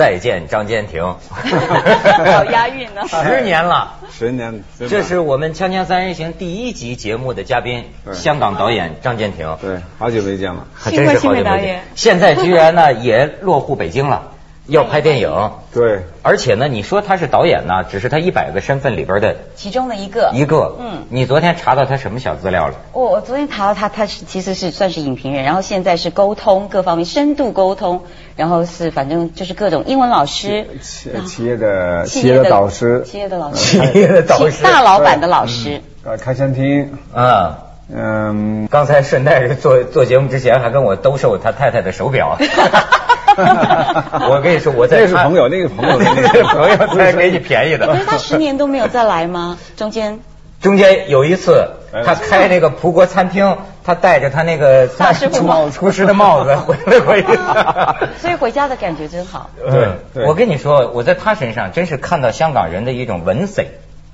行，再见张坚庭，好押韵呢。十年了，十年，这是我们《锵锵三人行》第一集节目的嘉宾，香港导演张坚庭。对，好久没见了，还真是好久没见。现在居然呢也落户北京了。要拍电影，对，而且呢，你说他是导演呢，只是他一百个身份里边的其中的一个，一个。嗯，你昨天查到他什么小资料了？我我昨天查到他，他是其实是算是影评人，然后现在是沟通各方面深度沟通，然后是反正就是各种英文老师，企企业的企业的导师，企业的老师，企业的导师，大老板的老师，啊，开餐厅，啊。嗯，刚才顺带着做做节目之前还跟我兜售他太太的手表。我跟你说，我在那是朋友，那个朋友，那个朋友才给你便宜的。可是他十年都没有再来吗？中间中间有一次，他开那个葡国餐厅，他戴着他那个厨厨师的帽子回来回去。所以回家的感觉真好。对，我跟你说，我在他身上真是看到香港人的一种文采、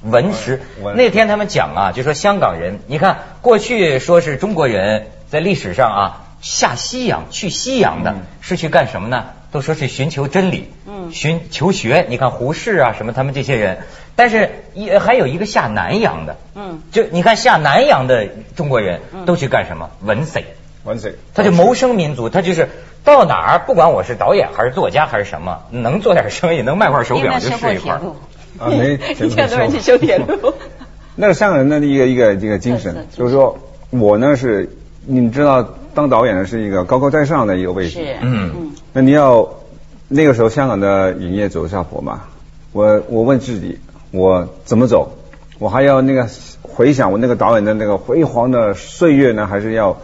文识。那天他们讲啊，就说香港人，你看过去说是中国人在历史上啊。下西洋去西洋的是去干什么呢？都说是寻求真理，嗯，寻求学。你看胡适啊，什么他们这些人，但是也还有一个下南洋的，嗯，就你看下南洋的中国人都去干什么？文贼，文贼，他就谋生民族，他就是到哪儿，不管我是导演还是作家还是什么，能做点生意，能卖块手表就是一块。啊，没，一千多人去修铁路。那是香港人的一个一个一个精神，就是说我呢是，你知道。当导演的是一个高高在上的一个位置，嗯，那你要那个时候香港的影业走下坡嘛？我我问自己，我怎么走？我还要那个回想我那个导演的那个辉煌的岁月呢，还是要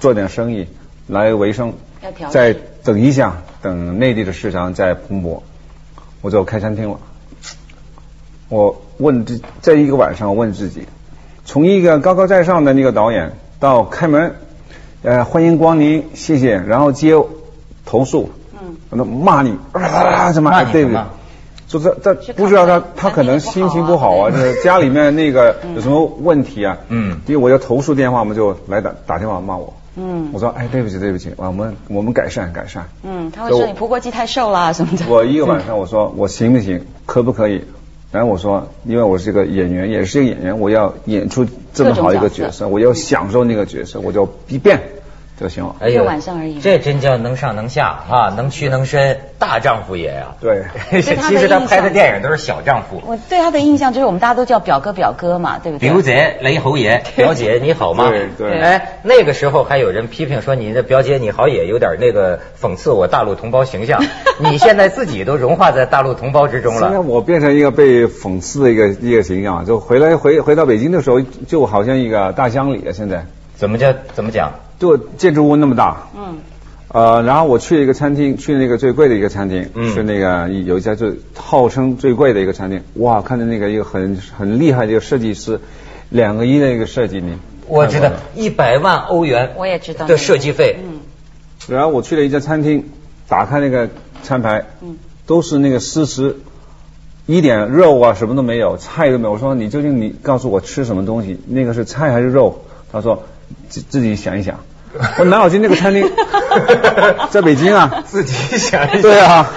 做点生意来维生？再等一下，等内地的市场再蓬勃，我就开餐厅了。我问这在一个晚上问自己，从一个高高在上的那个导演到开门。呃，欢迎光临，谢谢。然后接投诉，嗯，那骂你啊，什么对不对？就这这不知道他他可能心情不好啊，就是家里面那个有什么问题啊？嗯，因为我要投诉电话，我们就来打打电话骂我。嗯，我说哎，对不起对不起，我们我们改善改善。嗯，他会说你葡国鸡太瘦了什么的。我一个晚上我说我行不行，可不可以？然后我说，因为我是一个演员，也是一个演员，我要演出这么好一个角色，我要享受那个角色，我就一变。就行了，一个晚上而已。这真叫能上能下啊，能屈能伸，大丈夫也呀。对，其实他拍的电影都是小丈夫。我对他的印象就是我们大家都叫表哥表哥嘛，对不对？刘贼雷侯爷，表姐你好吗？对对。哎，那个时候还有人批评说你的表姐你好也有点那个讽刺我大陆同胞形象。你现在自己都融化在大陆同胞之中了。现在我变成一个被讽刺的一个一个形象，就回来回回到北京的时候，就好像一个大乡里啊。现在怎么叫怎么讲？就建筑物那么大，嗯，呃，然后我去了一个餐厅，去那个最贵的一个餐厅，是那个有一家最号称最贵的一个餐厅，哇，看到那个一个很很厉害的一个设计师，两个亿的一个设计，你我知道一百万欧元，我也知道。的设计费，嗯，然后我去了一家餐厅，打开那个餐牌，嗯，都是那个湿食，一点肉啊什么都没有，菜都没有，我说你究竟你告诉我吃什么东西？那个是菜还是肉？他说自自己想一想。我南老金那个餐厅 在北京啊，自己想一想。对啊，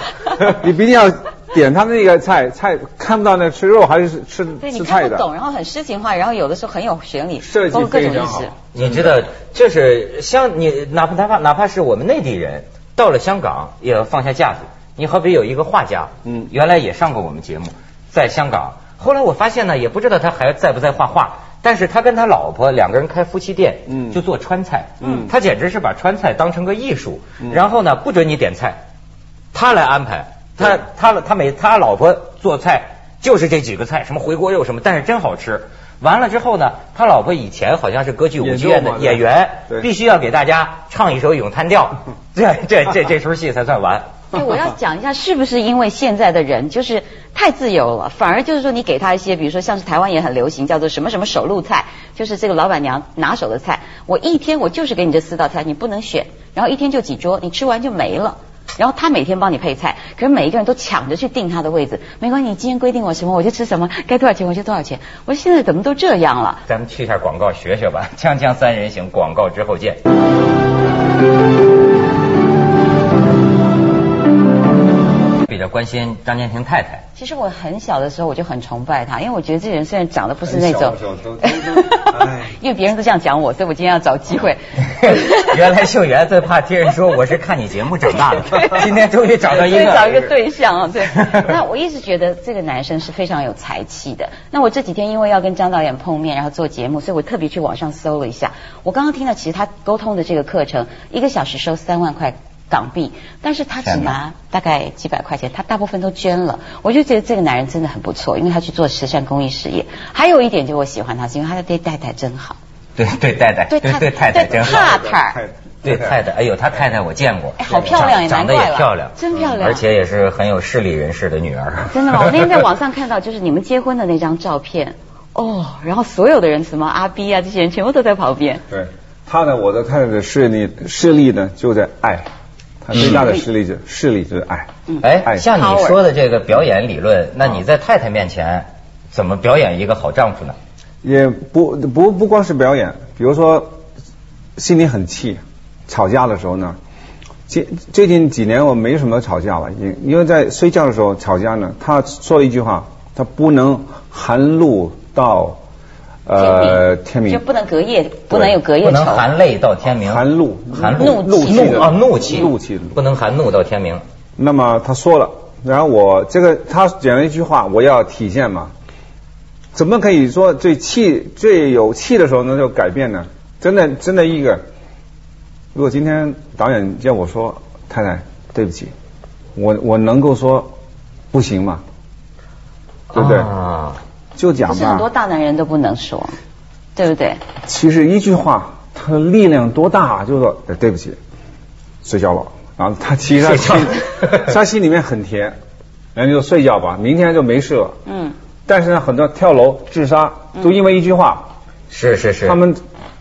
你不一定要点他们那个菜，菜看不到那吃肉还是吃吃菜的。懂，然后很诗情画，然后有的时候很有旋律，设计非常好。你知道，就是像你哪怕哪怕哪怕是我们内地人到了香港也要放下架子。你好比有一个画家，嗯，原来也上过我们节目，在香港，后来我发现呢，也不知道他还在不在画画。但是他跟他老婆两个人开夫妻店，嗯，就做川菜，嗯，他简直是把川菜当成个艺术，然后呢，不准你点菜，他来安排，他他他每他老婆做菜就是这几个菜，什么回锅肉什么，但是真好吃。完了之后呢，他老婆以前好像是歌剧舞剧院的演员，必须要给大家唱一首咏叹调，这这这这出戏才算完。哎，我要讲一下，是不是因为现在的人就是太自由了，反而就是说你给他一些，比如说像是台湾也很流行，叫做什么什么手路菜，就是这个老板娘拿手的菜，我一天我就是给你这四道菜，你不能选，然后一天就几桌，你吃完就没了，然后他每天帮你配菜，可是每一个人都抢着去订他的位置，没关系，你今天规定我什么我就吃什么，该多少钱我就多少钱，我说现在怎么都这样了？咱们去一下广告学学吧，锵锵三人行，广告之后见。较关心张建平太太。其实我很小的时候我就很崇拜他，因为我觉得这人虽然长得不是那种，因为别人都这样讲我，所以我今天要找机会。原来秀媛最怕听人说我是看你节目长大的，今天终于找到一个找一个对象啊！对，那我一直觉得这个男生是非常有才气的。那我这几天因为要跟张导演碰面，然后做节目，所以我特别去网上搜了一下。我刚刚听到，其实他沟通的这个课程，一个小时收三万块。港币，但是他只拿大概几百块钱，他大部分都捐了。我就觉得这个男人真的很不错，因为他去做慈善公益事业。还有一点就我喜欢他，是因为他对太太真好。对对太太，对对太太真好。太太，对太太，哎呦，他太太我见过，哎好漂亮，长得也漂亮，真漂亮，而且也是很有势力人士的女儿。真的吗？我那天在网上看到，就是你们结婚的那张照片，哦，然后所有的人，什么阿 B 啊，这些人全部都在旁边。对，他呢，我的太太的势力势力呢，就在爱。他最大的势力就势力就是爱。哎，像你说的这个表演理论，那你在太太面前怎么表演一个好丈夫呢？也不不不光是表演，比如说心里很气，吵架的时候呢，最最近几年我没什么吵架了，因因为在睡觉的时候吵架呢，他说一句话，他不能含露到。呃，天明。就不能隔夜，不能有隔夜不能含泪到天明，含怒，含怒，怒怒啊，怒气，怒气，不能含怒到天明。那么他说了，然后我这个他讲了一句话，我要体现嘛，怎么可以说最气最有气的时候呢就改变呢？真的真的一个，如果今天导演叫我说太太对不起，我我能够说不行吗？对不对？啊。就讲吧，是很多大男人都不能说，对不对？其实一句话，他的力量多大，就是说对不起，睡觉了。然后他其实他心，他心里面很甜，然后就睡觉吧，明天就没事了。嗯。但是呢，很多跳楼自杀都因为一句话，是是是，他们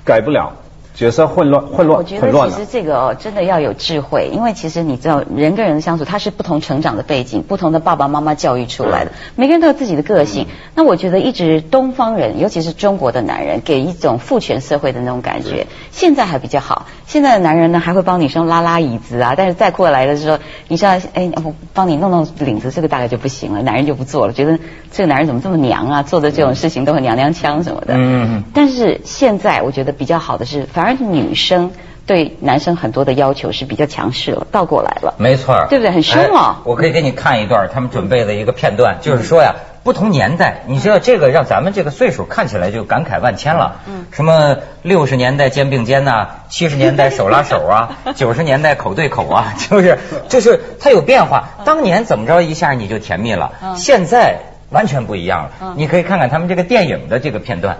改不了。角色混乱，混乱，我觉得其实这个哦，真的要有智慧，因为其实你知道，人跟人的相处，他是不同成长的背景，不同的爸爸妈妈教育出来的，每个人都有自己的个性。那我觉得一直东方人，尤其是中国的男人，给一种父权社会的那种感觉。现在还比较好，现在的男人呢，还会帮女生拉拉椅子啊，但是再过来的时候，你像哎，我帮你弄弄领子，这个大概就不行了，男人就不做了，觉得这个男人怎么这么娘啊，做的这种事情都很娘娘腔什么的。嗯。但是现在我觉得比较好的是。反而女生对男生很多的要求是比较强势了，倒过来了。没错，对不对？很凶啊！我可以给你看一段他们准备的一个片段，就是说呀，不同年代，你知道这个让咱们这个岁数看起来就感慨万千了。嗯。什么六十年代肩并肩呐，七十年代手拉手啊，九十年代口对口啊，就是就是它有变化。当年怎么着一下你就甜蜜了，现在完全不一样了。你可以看看他们这个电影的这个片段。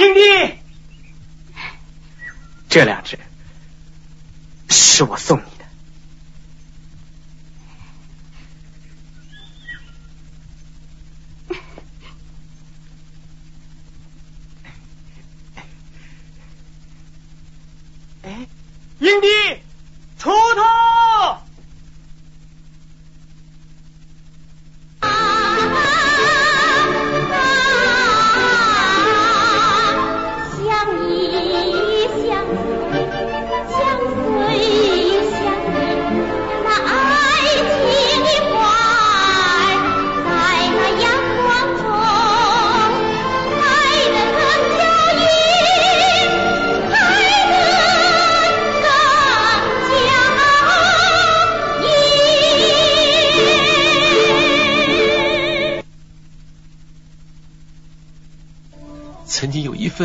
英弟，这两只是我送你的。哎，英弟，锄头。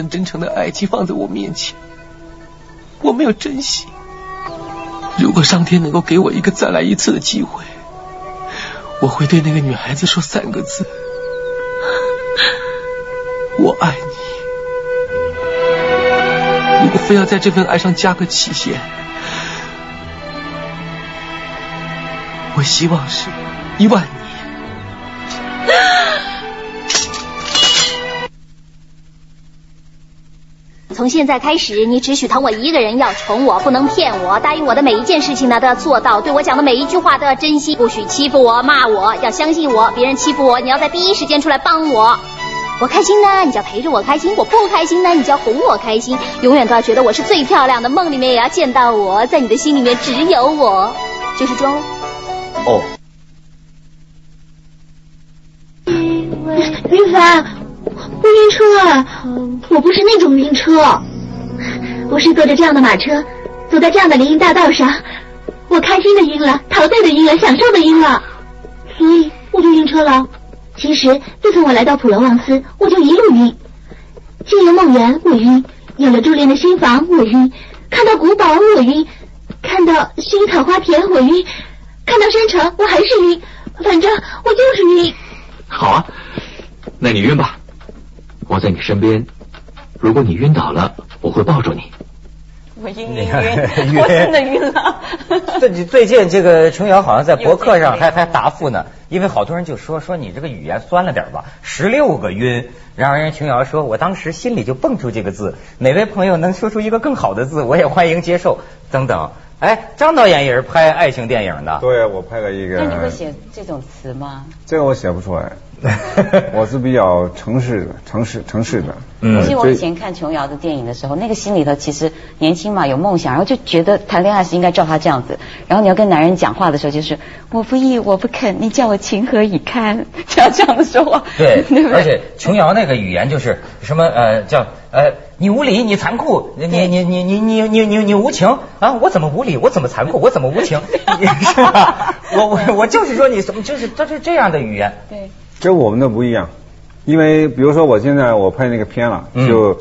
份真诚的爱情放在我面前，我没有珍惜。如果上天能够给我一个再来一次的机会，我会对那个女孩子说三个字：我爱你。如果非要在这份爱上加个期限，我希望是一万年。从现在开始，你只许疼我一个人，要宠我，不能骗我。答应我的每一件事情呢，都要做到。对我讲的每一句话都要珍惜，不许欺负我、骂我。要相信我，别人欺负我，你要在第一时间出来帮我。我开心呢，你就要陪着我开心；我不开心呢，你就要哄我开心。永远都要觉得我是最漂亮的，梦里面也要见到我，在你的心里面只有我，就是装喽。哦。云凡，我晕车啊！我不是那种晕车，我是坐着这样的马车，走在这样的林荫大道上，我开心的晕了，陶醉的晕了，享受的晕了，所以我就晕车了。其实自从我来到普罗旺斯，我就一路晕。进了梦园我晕，有了住恋的新房我晕，看到古堡我晕，看到薰衣草花田我晕，看到山城我还是晕，反正我就是晕。好啊，那你晕吧，我在你身边。如果你晕倒了，我会抱住你。我晕晕晕，我真的晕了。最最近这个琼瑶好像在博客上还还答复呢，因为好多人就说说你这个语言酸了点吧，十六个晕。然后人琼瑶说，我当时心里就蹦出这个字，哪位朋友能说出一个更好的字，我也欢迎接受。等等，哎，张导演也是拍爱情电影的。对，我拍了一个。那你会写这种词吗？这个我写不出来。我是比较城市的，城市城市的。嗯。其实我以前看琼瑶的电影的时候，那个心里头其实年轻嘛，有梦想，然后就觉得谈恋爱是应该照他这样子。然后你要跟男人讲话的时候，就是我不依，我不肯，你叫我情何以堪？这样这样说话。对，而且琼瑶那个语言就是什么呃叫呃你无理，你残酷，你你你你你你你你无情啊！我怎么无理？我怎么残酷？我怎么无情？是吧？我我我就是说你怎么就是他是这样的语言。对。跟我们的不一样，因为比如说我现在我拍那个片了，就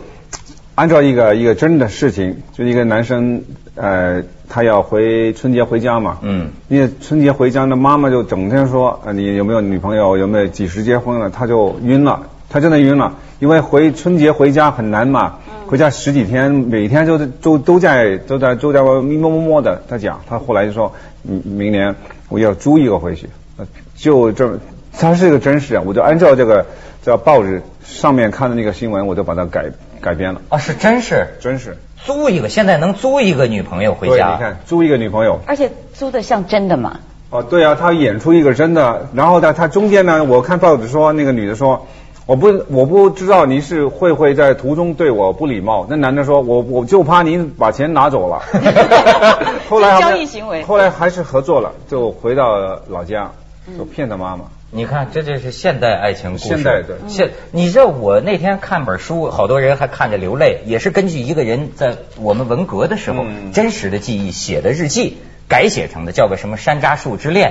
按照一个一个真的事情，就一个男生呃他要回春节回家嘛，嗯，因为春节回家那妈妈就整天说啊你有没有女朋友有没有几时结婚了，他就晕了，他真的晕了，因为回春节回家很难嘛，回家十几天每天就都都在都在都在摸摸的他讲，他后来就说明年我要租一个回去，就这。它是一个真实啊，我就按照这个叫报纸上面看的那个新闻，我就把它改改编了。啊，是真实，真实。租一个，现在能租一个女朋友回家？你看，租一个女朋友。而且租的像真的嘛？哦，对啊，他演出一个真的，然后呢，他中间呢，我看报纸说那个女的说，我不我不知道您是会不会在途中对我不礼貌。那男的说，我我就怕您把钱拿走了。后来交易行为。后来还是合作了，就回到老家，就骗他妈妈。你看，这就是现代爱情故事。现代的现，你知道我那天看本书，好多人还看着流泪，也是根据一个人在我们文革的时候真实的记忆写的日记改写成的，叫个什么《山楂树之恋》。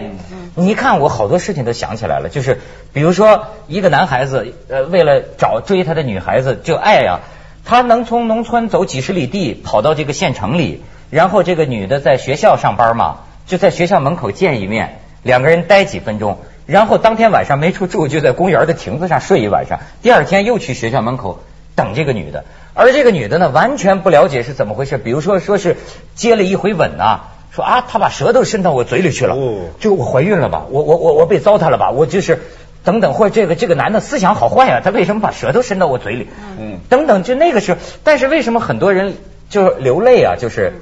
你一看，我好多事情都想起来了，就是比如说一个男孩子，呃，为了找追他的女孩子，就爱呀，他能从农村走几十里地跑到这个县城里，然后这个女的在学校上班嘛，就在学校门口见一面，两个人待几分钟。然后当天晚上没处住，就在公园的亭子上睡一晚上。第二天又去学校门口等这个女的，而这个女的呢，完全不了解是怎么回事。比如说，说是接了一回吻呐，说啊，她把舌头伸到我嘴里去了，就我怀孕了吧？我我我我被糟蹋了吧？我就是等等，或者这个这个男的思想好坏啊？他为什么把舌头伸到我嘴里？嗯，等等，就那个时候，但是为什么很多人就流泪啊？就是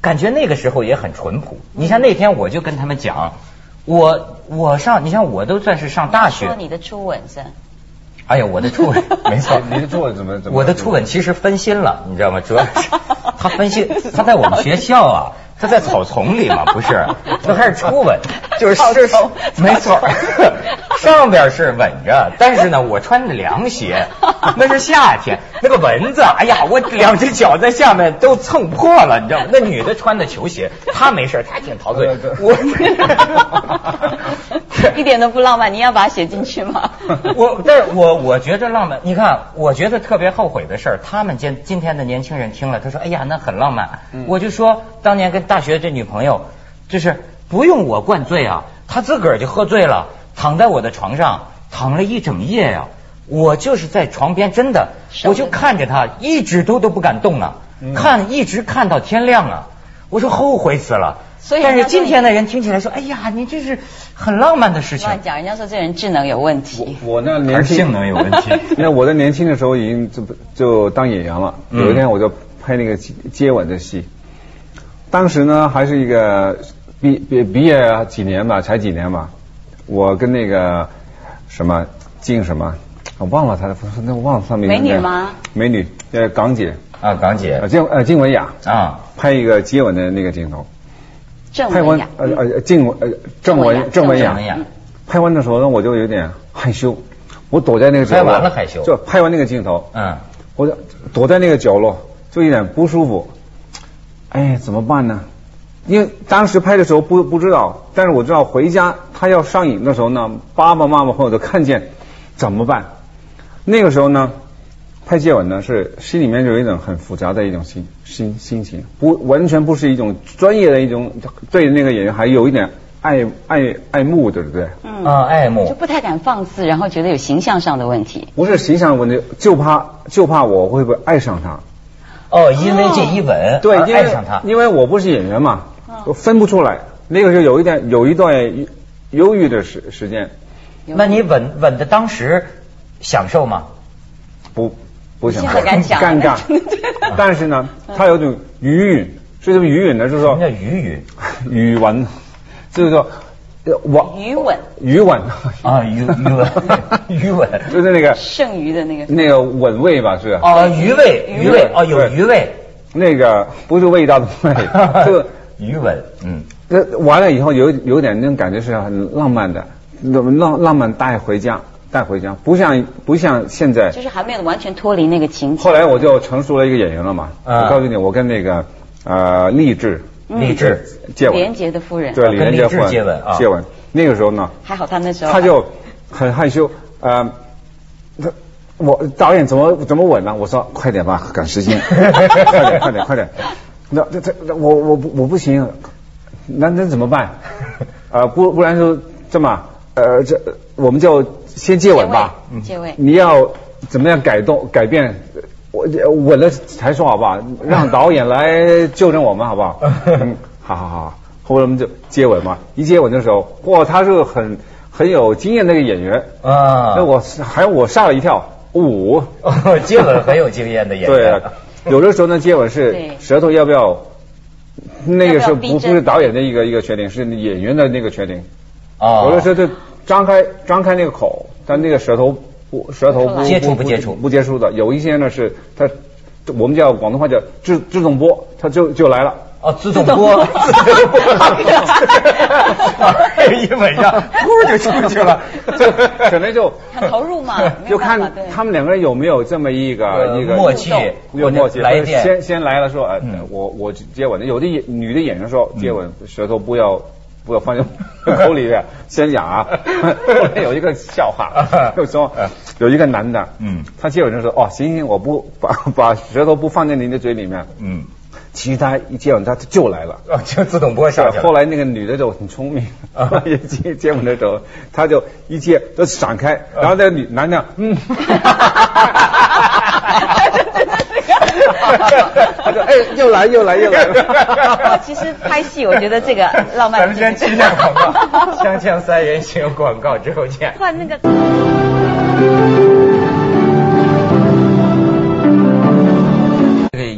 感觉那个时候也很淳朴。你像那天我就跟他们讲。我我上，你像我都算是上大学。说你的初吻是？哎呀，我的初吻 没错，你的初吻怎么怎么？我的初吻其实分心了，你知道吗？主要是 他分心，他在我们学校啊，他在草丛里嘛，不是？他开始初吻，就是是没错。上边是稳着，但是呢，我穿的凉鞋，那是夏天，那个蚊子，哎呀，我两只脚在下面都蹭破了，你知道吗？那女的穿的球鞋，她没事，她挺陶醉。我 一点都不浪漫，你要把它写进去吗？我，但是我我觉得浪漫。你看，我觉得特别后悔的事儿，他们今今天的年轻人听了，他说，哎呀，那很浪漫。我就说，当年跟大学这女朋友，就是不用我灌醉啊，她自个儿就喝醉了。躺在我的床上躺了一整夜呀，我就是在床边，真的，我就看着他，一直都都不敢动啊，看一直看到天亮啊，我说后悔死了。所以，但是今天的人听起来说，哎呀，你这是很浪漫的事情。讲人家说这人智能有问题，我那年轻性能有问题。因为我在年轻的时候已经就就当演员了，有一天我就拍那个接吻的戏，当时呢还是一个毕毕毕业几年吧，才几年吧。我跟那个什么静什么，我忘了她的，那我忘了她名字。美女吗？美女，呃，港姐啊，港姐，金呃金文雅啊，拍一个接吻的那个镜头。郑文雅。呃呃静呃郑文郑文雅。拍完的时候呢，我就有点害羞，我躲在那个角落。拍完了害羞。就拍完那个镜头，嗯，我就躲在那个角落，就有点不舒服。哎，怎么办呢？因为当时拍的时候不不知道，但是我知道回家他要上瘾的时候呢，爸爸妈妈朋友都看见，怎么办？那个时候呢，拍接吻呢是心里面有一种很复杂的一种心心心情，不完全不是一种专业的一种对那个演员还有一点爱爱爱慕，对不对？嗯啊，爱慕就不太敢放肆，然后觉得有形象上的问题。不是形象问题，就怕就怕我会不会爱上他。哦，因为这一吻对爱上他，因为我不是演员嘛。我分不出来，那个时候有一点有一段忧郁的时时间。那你吻吻的当时享受吗？不不享受，尴尬。但是呢，他有种余韵，是这个余韵呢，就是说。什么叫余韵？余吻，就是说我余吻。余吻啊，余余吻，余吻，就是那个剩余的那个那个吻味吧，是哦，余味，余味，哦，有余味。那个不是味道的味，就。余吻，嗯，那完了以后有有点那种感觉是很浪漫的，浪浪漫带回家带回家，不像不像现在，就是还没有完全脱离那个情后来我就成熟了一个演员了嘛，我告诉你，我跟那个呃励志励志。接吻，连杰的夫人。对李连杰夫人接吻啊。接吻，那个时候呢，还好他那时候他就很害羞，呃，他我导演怎么怎么吻呢？我说快点吧，赶时间，快点快点快点。那这这我我不我不行，那那怎么办？呃不不然就这么呃这我们就先接吻吧。接吻。你要怎么样改动改变？我吻了才说好不好？让导演来纠正我们好不好？嗯，好好好。后来我们就接吻嘛。一接吻的时候，哇，他是很很有经验的一个演员啊。那我还我吓了一跳。五接吻很有经验的演员。对。有的时候呢，接吻是舌头要不要？那个是不不是导演的一个一个决定，是演员的那个决定。啊。有的时候就张开张开那个口，但那个舌头不舌头不接触不接触不接触的。有一些呢是它，我们叫广东话叫自自动波，他就就来了。哦，自动波，一吻上，呼就出去了，可能就很投入嘛，就看他们两个人有没有这么一个一个默契，有默契。来电，先先来了说，呃，我我接吻的，有的演女的演员说接吻舌头不要不要放进口里面，先讲啊。后来有一个笑话，就说有一个男的，嗯，他接吻的时候，哦，行行，我不把把舌头不放在您的嘴里面，嗯。其实他一接吻，他就来了，就自动播下去后来那个女的就很聪明，一接接吻的时候，他就一接都闪开，然后那个女男的，嗯，他说哎，又来又来又来了。其实拍戏，我觉得这个 浪漫。咱们先接下广告，锵锵三人行广告之后见。换那个。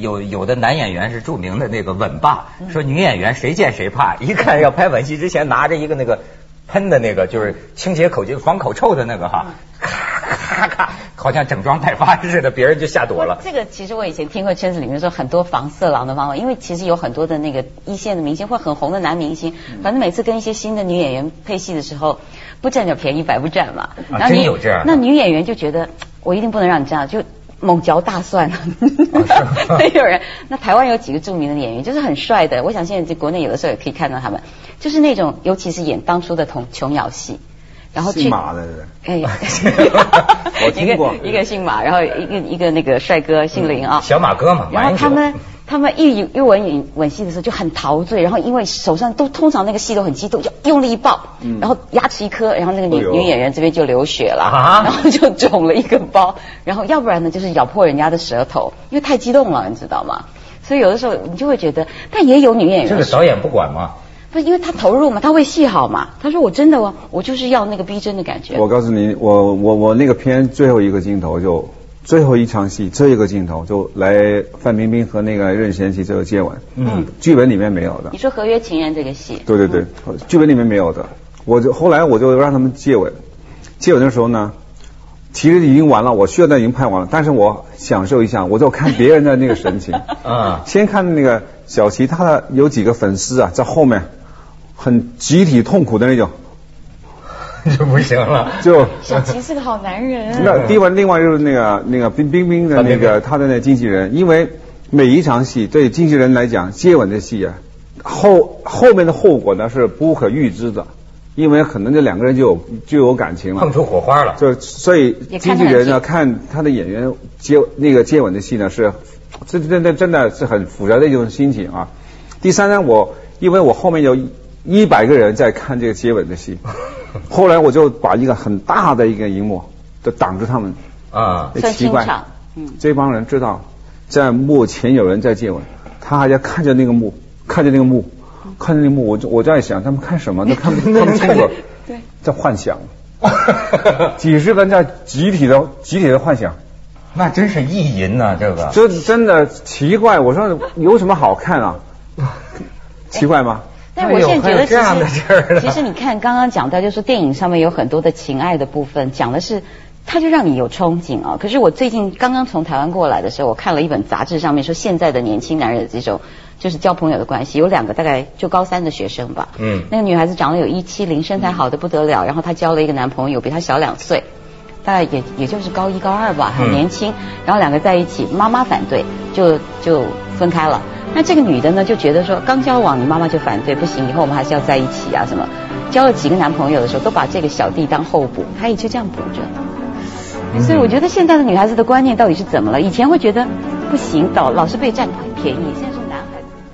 有有的男演员是著名的那个吻霸，说女演员谁见谁怕，一看要拍吻戏之前拿着一个那个喷的那个就是清洁口防口臭的那个哈，咔咔咔，好像整装待发似的，别人就吓躲了。这个其实我以前听过圈子里面说很多防色狼的方法，因为其实有很多的那个一线的明星或很红的男明星，反正每次跟一些新的女演员配戏的时候，不占点便宜白不占嘛。真有这样。那女演员就觉得我一定不能让你这样就。猛嚼大蒜，没有人。那台湾有几个著名的演员，就是很帅的。我想现在在国内有的时候也可以看到他们，就是那种，尤其是演当初的童琼瑶戏，然后姓马的，哎，一个一个姓马，然后一个一个那个帅哥姓林啊，小马哥嘛，然后他们。他们一一吻吻吻戏的时候就很陶醉，然后因为手上都通常那个戏都很激动，就用力一抱，然后牙齿一磕，然后那个女女演员这边就流血了，然后就肿了一个包，然后要不然呢就是咬破人家的舌头，因为太激动了，你知道吗？所以有的时候你就会觉得，但也有女演员，这个导演不管吗？不，因为他投入嘛，他为戏好嘛。他说我真的哦，我就是要那个逼真的感觉。我告诉你，我我我那个片最后一个镜头就。最后一场戏，这一个镜头就来范冰冰和那个任贤齐这个接吻，嗯，剧本里面没有的。你说《合约情人》这个戏？对对对，剧本里面没有的。我就后来我就让他们接吻，接吻的时候呢，其实已经完了，我需要的已经拍完了，但是我享受一下，我就看别人的那个神情。啊。先看那个小齐，他的有几个粉丝啊，在后面很集体痛苦的那种。就不行了。就小齐是个好男人。那另外另外就是那个那个冰冰冰的那个他的那经纪人，因为每一场戏对经纪人来讲，接吻的戏啊，后后面的后果呢是不可预知的。因为可能这两个人就有就有感情了，碰出火花了。就所以经纪人呢看他的演员接那个接吻的戏呢是，这真的真的是很复杂的一种心情啊。第三呢，我因为我后面有一百个人在看这个接吻的戏，后来我就把一个很大的一个荧幕就挡着他们啊，奇怪，嗯，这帮人知道在幕前有人在接吻，他还要看着那个幕，看着那个幕。看着那个幕，我就我在想，他们看什么？都看不看不清楚。对，在幻想。几十个人在集体的集体的幻想，那真是意淫呐，这个。这真的奇怪，我说有什么好看啊？奇怪吗？但我现在觉得其实，其实你看刚刚讲到，就是电影上面有很多的情爱的部分，讲的是。他就让你有憧憬啊！可是我最近刚刚从台湾过来的时候，我看了一本杂志，上面说现在的年轻男人的这种就是交朋友的关系，有两个大概就高三的学生吧。嗯。那个女孩子长得有一七零，身材好的不得了，然后她交了一个男朋友，比她小两岁，大概也也就是高一高二吧，很年轻。然后两个在一起，妈妈反对，就就分开了。那这个女的呢，就觉得说刚交往，你妈妈就反对，不行，以后我们还是要在一起啊什么。交了几个男朋友的时候，都把这个小弟当候补，她也就这样补着。所以我觉得现在的女孩子的观念到底是怎么了？以前会觉得不行，老老是被占便宜，现在说。